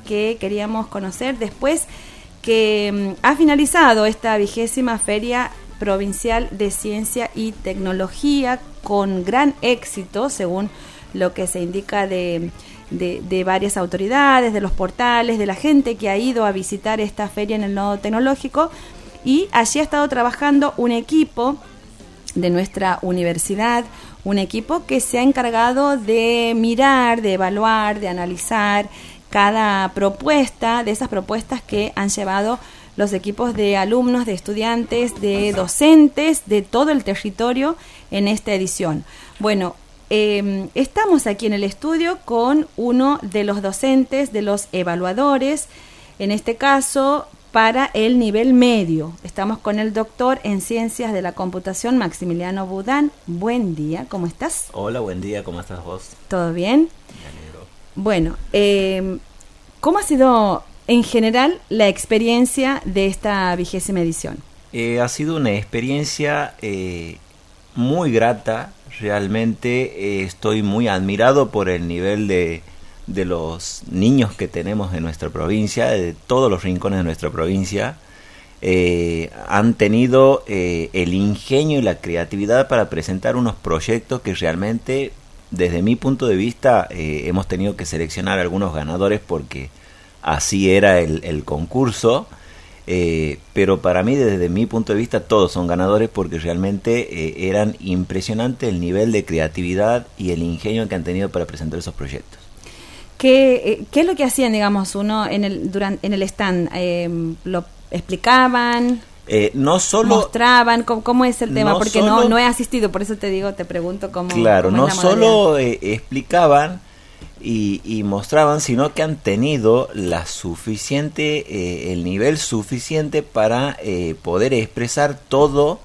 que queríamos conocer después que mm, ha finalizado esta vigésima feria provincial de ciencia y tecnología con gran éxito, según lo que se indica de, de, varias autoridades, de los portales, de la gente que ha ido a visitar esta feria en el nodo tecnológico. Y allí ha estado trabajando un equipo de nuestra universidad, un equipo que se ha encargado de mirar, de evaluar, de analizar cada propuesta, de esas propuestas que han llevado los equipos de alumnos, de estudiantes, de docentes de todo el territorio en esta edición. Bueno, em, estamos aquí en el estudio con uno de los docentes, de los evaluadores, en este caso para el nivel medio. Estamos con el doctor en Ciencias de la Computación, Maximiliano Budán. Buen día, ¿cómo estás? Hola, buen día, ¿cómo estás vos? ¿Todo bien? Bueno, eh, ¿cómo ha sido en general la experiencia de esta vigésima edición? Eh, ha sido una experiencia eh, muy grata, realmente estoy muy admirado por el nivel de de los niños que tenemos en nuestra provincia, de todos los rincones de nuestra provincia, eh, han tenido eh, el ingenio y la creatividad para presentar unos proyectos que realmente, desde mi punto de vista, eh, hemos tenido que seleccionar algunos ganadores porque así era el, el concurso. pero para mí, desde mi punto de vista, todos son ganadores porque realmente eran impresionante el nivel de creatividad y el ingenio que han tenido para presentar esos proyectos. ¿Qué, ¿Qué, es lo que hacían, digamos, uno en el, durante, en el stand? Eh, ¿Lo explicaban? Eh, no solo mostraban cómo, es el tema porque no no he asistido por eso te digo te pregunto cómo claro no solo eh, explicaban y, y, mostraban sino que han tenido la suficiente el nivel suficiente para poder expresar todo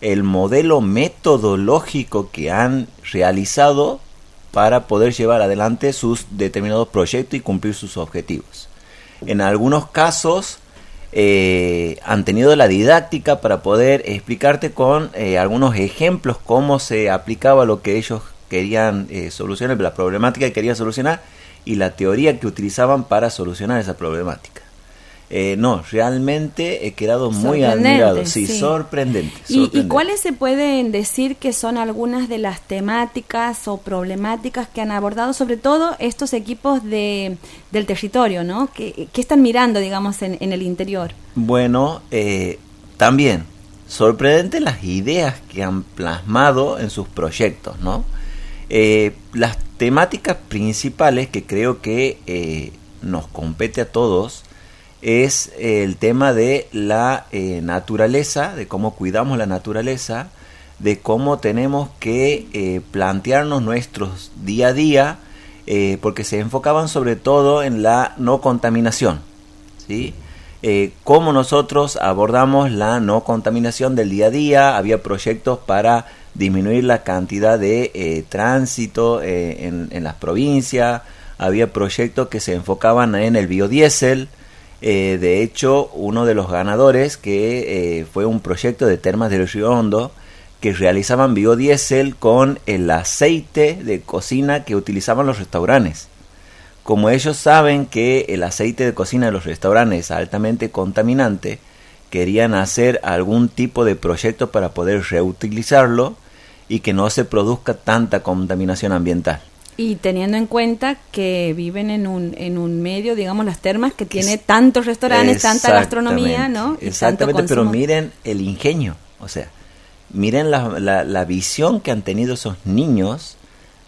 el modelo metodológico que han realizado para poder llevar adelante sus determinados proyectos y cumplir sus objetivos. En algunos casos eh, han tenido la didáctica para poder explicarte con eh, algunos ejemplos cómo se aplicaba lo que ellos querían eh, solucionar, la problemática que querían solucionar y la teoría que utilizaban para solucionar esa problemática. Eh, no, realmente he quedado muy admirado, sí, Sorprendente, ¿Y, cuáles se pueden decir que son algunas de las temáticas o problemáticas que han abordado, sobre todo estos equipos de, del territorio, ¿no? ¿Qué, están mirando, digamos, en, el interior? Bueno, eh, también sorprendente las ideas que han plasmado en sus proyectos, ¿no? Eh, las temáticas principales que creo que nos compete a todos es el tema de la eh, naturaleza, de cómo cuidamos la naturaleza, de cómo tenemos que eh, plantearnos nuestros día a día, eh, porque se enfocaban sobre todo en la no contaminación, ¿sí? cómo nosotros abordamos la no contaminación del día a día, había proyectos para disminuir la cantidad de tránsito en, en las provincias, había proyectos que se enfocaban en el biodiesel, eh, de hecho, uno de los ganadores, que eh, fue un proyecto de Termas del Río Hondo, que realizaban biodiesel con el aceite de cocina que utilizaban los restaurantes. Como ellos saben que el aceite de cocina de los restaurantes es altamente contaminante, querían hacer algún tipo de proyecto para poder reutilizarlo y que no se produzca tanta contaminación ambiental. Y teniendo en cuenta que viven en un, en un medio, digamos, las termas, que tiene tantos restaurantes, tanta gastronomía, ¿no? exactamente, pero miren el ingenio, o sea, miren la, la, visión que han tenido esos niños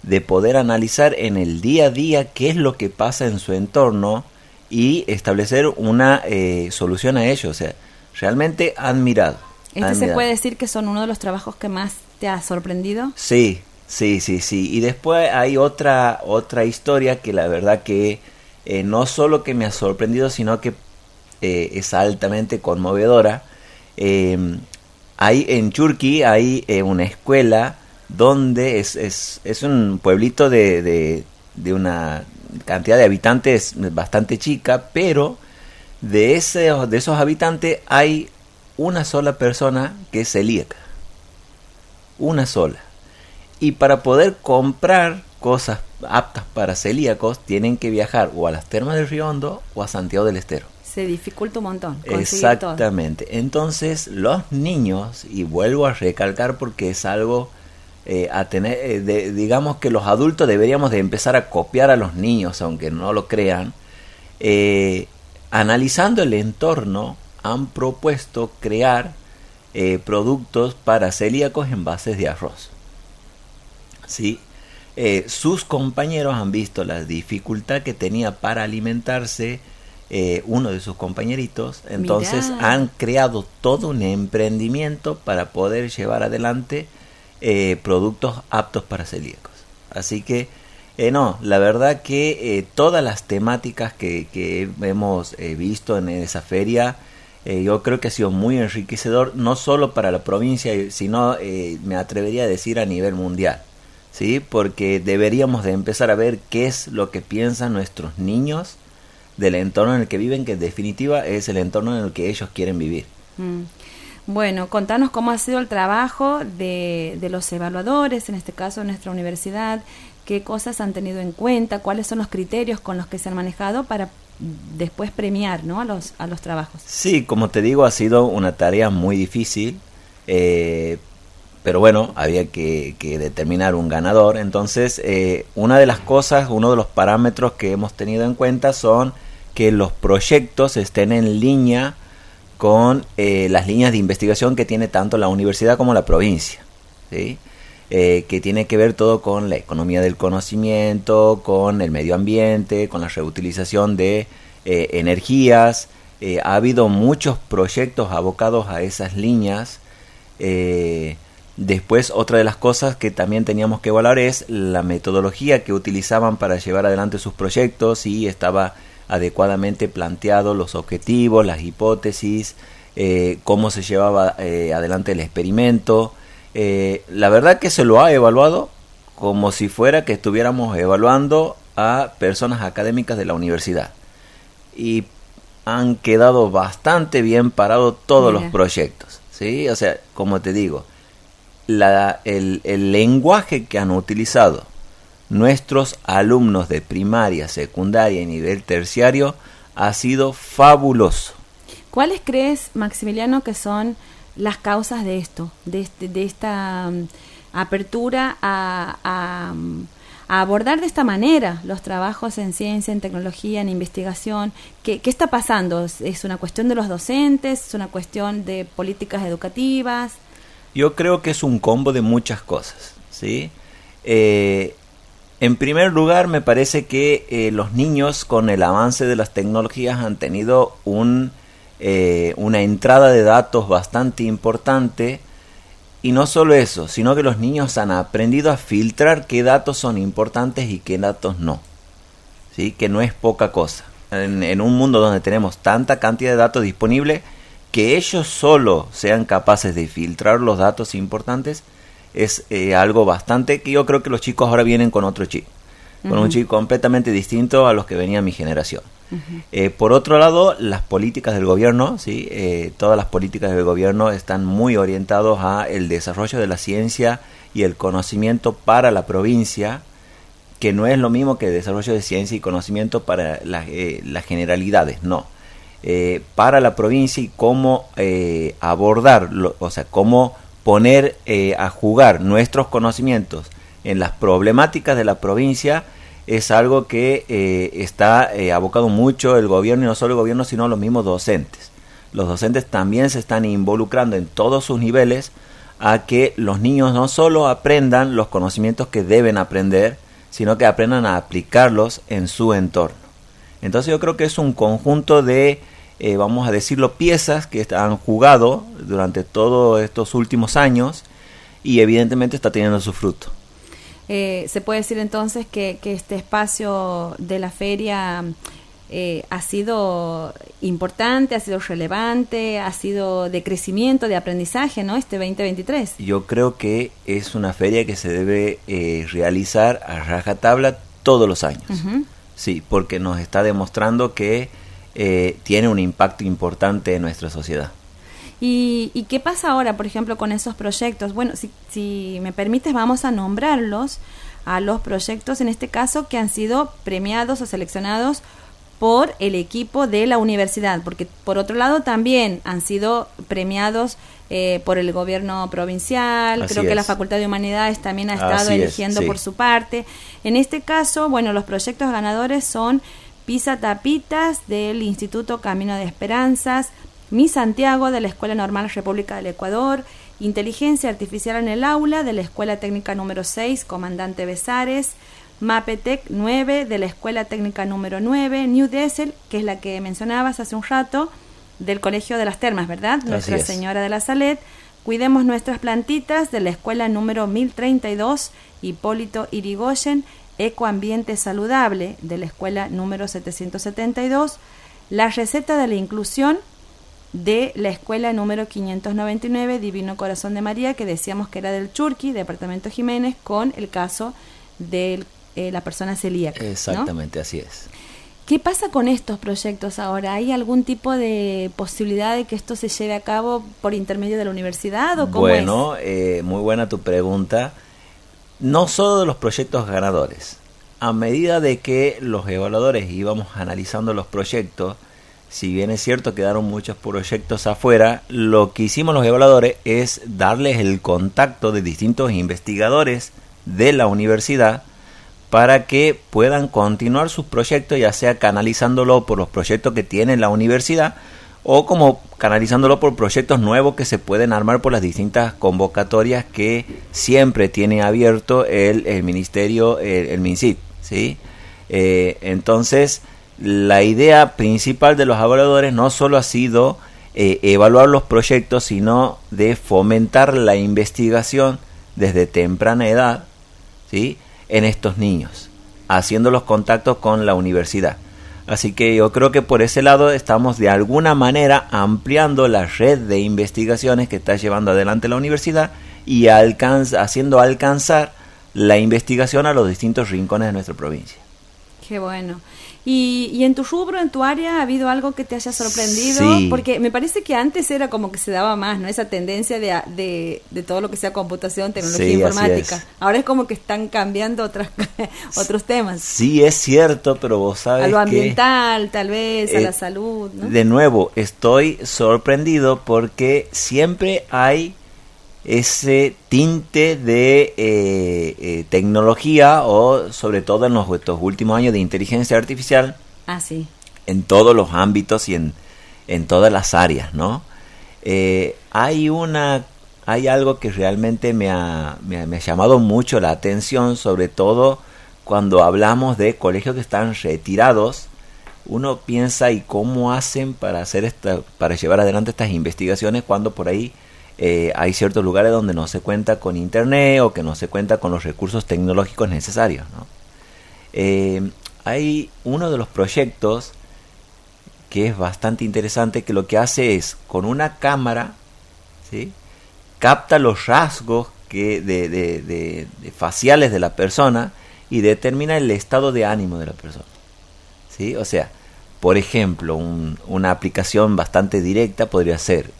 de poder analizar en el día a día qué es lo que pasa en su entorno y establecer una eh, solución a ello. O sea, realmente admirado. ¿Este se puede decir que son uno de los trabajos que más te ha sorprendido? Sí, Sí, sí, sí. Y después hay otra, otra historia que la verdad que eh, no solo que me ha sorprendido, sino que eh, es altamente conmovedora. Em, hay en Churqui hay eh, una escuela donde es, es, es un pueblito de, de, de, una cantidad de habitantes bastante chica, pero de, ese, de esos habitantes hay una sola persona que es celíaca. Una sola y para poder comprar cosas aptas para celíacos tienen que viajar o a las termas del Río Hondo o a Santiago del Estero. Se dificulta un montón. Exactamente. Entonces los niños, y vuelvo a recalcar porque es algo eh, a tener, eh, digamos que los adultos deberíamos de empezar a copiar a los niños, aunque no lo crean, eh, analizando el entorno, han propuesto crear productos para celíacos en bases de arroz. ¿Sí? sus compañeros han visto la dificultad que tenía para alimentarse uno de sus compañeritos, entonces han creado todo un emprendimiento para poder llevar adelante eh, productos aptos para celíacos. Así que, eh, no, la verdad que eh, todas las temáticas que, que hemos visto en esa feria, yo creo que ha sido muy enriquecedor, no solo para la provincia, sino me atrevería a decir a nivel mundial. ¿Sí? Porque deberíamos de empezar a ver qué es lo que piensan nuestros niños del entorno en el que viven, que en definitiva es el entorno en el que ellos quieren vivir. Mm. Bueno, contanos cómo ha sido el trabajo de, los evaluadores, en este caso en nuestra universidad, qué cosas han tenido en cuenta, cuáles son los criterios con los que se han manejado para después premiar ¿no? a, los, a los trabajos. Sí, como te digo, ha sido una tarea muy difícil, eh, pero bueno, había que, determinar un ganador. Entonces, eh, una de las cosas, uno de los parámetros que hemos tenido en cuenta son que los proyectos estén en línea con eh, las líneas de investigación que tiene tanto la universidad como la provincia. Eh, que tiene que ver todo con la economía del conocimiento, con el medio ambiente, con la reutilización de eh, energías. ha habido muchos proyectos abocados a esas líneas. Después, otra de las cosas que también teníamos que evaluar es la metodología que utilizaban para llevar adelante sus proyectos y estaba adecuadamente planteado los objetivos, las hipótesis, eh, cómo se llevaba eh, adelante el experimento. Eh, la verdad que se lo ha evaluado como si fuera que estuviéramos evaluando a personas académicas de la universidad. Y han quedado bastante bien parados todos los proyectos. ¿sí? O sea, como te digo, la, el, lenguaje que han utilizado nuestros alumnos de primaria, secundaria y nivel terciario ha sido fabuloso. ¿Cuáles crees, Maximiliano, que son las causas de esto, de, este, de esta mm, apertura a, mm, a, abordar de esta manera los trabajos en ciencia, en tecnología, en investigación? ¿Qué, ¿Qué, está pasando? ¿Es una cuestión de los docentes? ¿Es una cuestión de políticas educativas? Yo creo que es un combo de muchas cosas, ¿sí? Eh, en primer lugar, me parece que eh, los niños con el avance de las tecnologías han tenido un, eh, una entrada de datos bastante importante y no solo eso, sino que los niños han aprendido a filtrar qué datos son importantes y qué datos no. ¿Sí? Que no es poca cosa. En, en un mundo donde tenemos tanta cantidad de datos disponibles, que ellos solo sean capaces de filtrar los datos importantes es eh, algo bastante que yo creo que los chicos ahora vienen con otro chip, con un chip completamente distinto a los que venía mi generación. Eh, por otro lado, las políticas del gobierno, ¿sí? Eh, todas las políticas del gobierno están muy orientados a el desarrollo de la ciencia y el conocimiento para la provincia, que no es lo mismo que el desarrollo de ciencia y conocimiento para las generalidades, no. Para la provincia y cómo abordar, o sea, cómo poner eh, a jugar nuestros conocimientos en las problemáticas de la provincia es algo que eh, está eh, abocado mucho el gobierno y no solo el gobierno sino los mismos docentes. Los docentes también se están involucrando en todos sus niveles a que los niños no solo aprendan los conocimientos que deben aprender, sino que aprendan a aplicarlos en su entorno. Entonces yo creo que es un conjunto de eh, vamos a decirlo, piezas que han jugado durante todos estos últimos años y evidentemente está teniendo su fruto. Eh, se puede decir entonces que, este espacio de la feria eh, ha sido importante, ha sido relevante, ha sido de crecimiento, de aprendizaje, ¿no? Este 2023. Yo creo que es una feria que se debe realizar a rajatabla todos los años. Sí, porque nos está demostrando que eh, tiene un impacto importante en nuestra sociedad. ¿Y, qué pasa ahora, por ejemplo, con esos proyectos? Bueno, si, me permites, vamos a nombrarlos a los proyectos, en este caso, que han sido premiados o seleccionados por el equipo de la universidad, porque por otro lado también han sido premiados eh, por el gobierno provincial, creo que la Facultad de Humanidades también ha estado eligiendo por su parte. En este caso, bueno, los proyectos ganadores son Pisa Tapitas del Instituto Camino de Esperanzas, Mi Santiago de la Escuela Normal República del Ecuador, Inteligencia Artificial en el Aula de la Escuela Técnica número 6, Comandante Besares, Mapetec 9 de la Escuela Técnica número 9, New Dessel, que es la que mencionabas hace un rato, del Colegio de las Termas, ¿verdad? Nuestra Señora de la Salet. Cuidemos nuestras plantitas de la Escuela número 1032, Hipólito Irigoyen, Ecoambiente Saludable de la Escuela número 772, la receta de la inclusión de la escuela número 599 Divino Corazón de María, que decíamos que era del Churqui, Departamento Jiménez, con el caso del eh, la persona celíaca. Exactamente, así es. ¿Qué pasa con estos proyectos ahora? ¿Hay algún tipo de posibilidad de que esto se lleve a cabo por intermedio de la universidad o cómo Bueno, Eh, muy buena tu pregunta. No solo de los proyectos ganadores. A medida de que los evaluadores íbamos analizando los proyectos, si bien es cierto quedaron muchos proyectos afuera, lo que hicimos los evaluadores es darles el contacto de distintos investigadores de la universidad para que puedan continuar sus proyectos, ya sea canalizándolo por los proyectos que tiene la universidad o como canalizándolo por proyectos nuevos que se pueden armar por las distintas convocatorias que siempre tiene abierto el, ministerio, el, el MINSIT. ¿sí? Eh, entonces, la idea principal de los evaluadores no solo ha sido eh, evaluar los proyectos, sino de fomentar la investigación desde temprana edad, ¿sí? En estos niños, haciendo los contactos con la universidad. Así que yo creo que por ese lado estamos de alguna manera ampliando la red de investigaciones que está llevando adelante la universidad y alcanza, haciendo alcanzar la investigación a los distintos rincones de nuestra provincia. Qué bueno. Y, en tu rubro, en tu área, ¿ha habido algo que te haya sorprendido? Porque me parece que antes era como que se daba más, ¿no? Esa tendencia de, de, todo lo que sea computación, tecnología informática. Ahora es como que están cambiando otras, otros temas. Sí, es cierto, pero vos sabes. A lo ambiental, tal vez, a la eh, salud. De nuevo, estoy sorprendido porque siempre hay ese tinte de eh, eh, tecnología o sobre todo en los estos últimos años de inteligencia artificial ah, sí. en todos los ámbitos y en, en todas las áreas no eh, hay una hay algo que realmente me ha, me ha, llamado mucho la atención sobre todo cuando hablamos de colegios que están retirados uno piensa y cómo hacen para hacer esta para llevar adelante estas investigaciones cuando por ahí eh, hay ciertos lugares donde no se cuenta con internet o que no se cuenta con los recursos tecnológicos necesarios. Eh, hay uno de los proyectos que es bastante interesante que lo que hace es con una cámara ¿sí? capta los rasgos que de, de, faciales de la persona y determina el estado de ánimo de la persona. ¿sí? O sea, por ejemplo, una aplicación bastante directa podría ser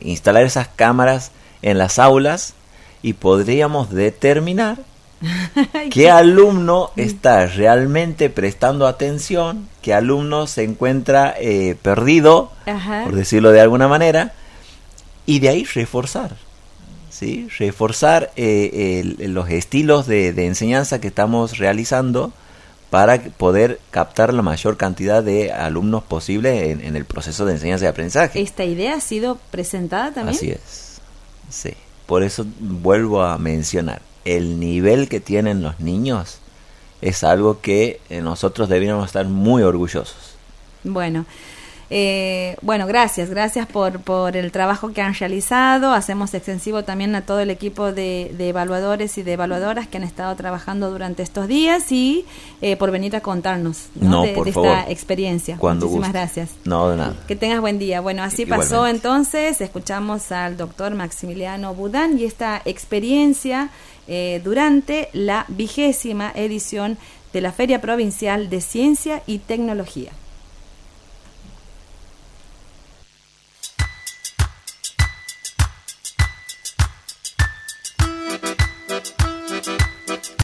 instalar esas cámaras en las aulas y podríamos determinar qué alumno está realmente prestando atención, qué alumno se encuentra eh, perdido, por decirlo de alguna manera, y de ahí reforzar. ¿sí? Reforzar eh, los estilos de, enseñanza que estamos realizando para poder captar la mayor cantidad de alumnos posible en, el proceso de enseñanza y aprendizaje. ¿Esta idea ha sido presentada también? Así es, sí. Por eso vuelvo a mencionar, el nivel que tienen los niños es algo que nosotros deberíamos estar muy orgullosos. Bueno, eh, bueno, gracias, gracias por, por el trabajo que han realizado. Hacemos extensivo también a todo el equipo de, evaluadores y de evaluadoras que han estado trabajando durante estos días y eh, por venir a contarnos de, esta experiencia. Muchísimas gracias. No, de nada. Que tengas buen día. Bueno, así pasó entonces. Escuchamos al doctor Maximiliano Budán y esta experiencia eh, durante la vigésima edición de la Feria Provincial de Ciencia y Tecnología.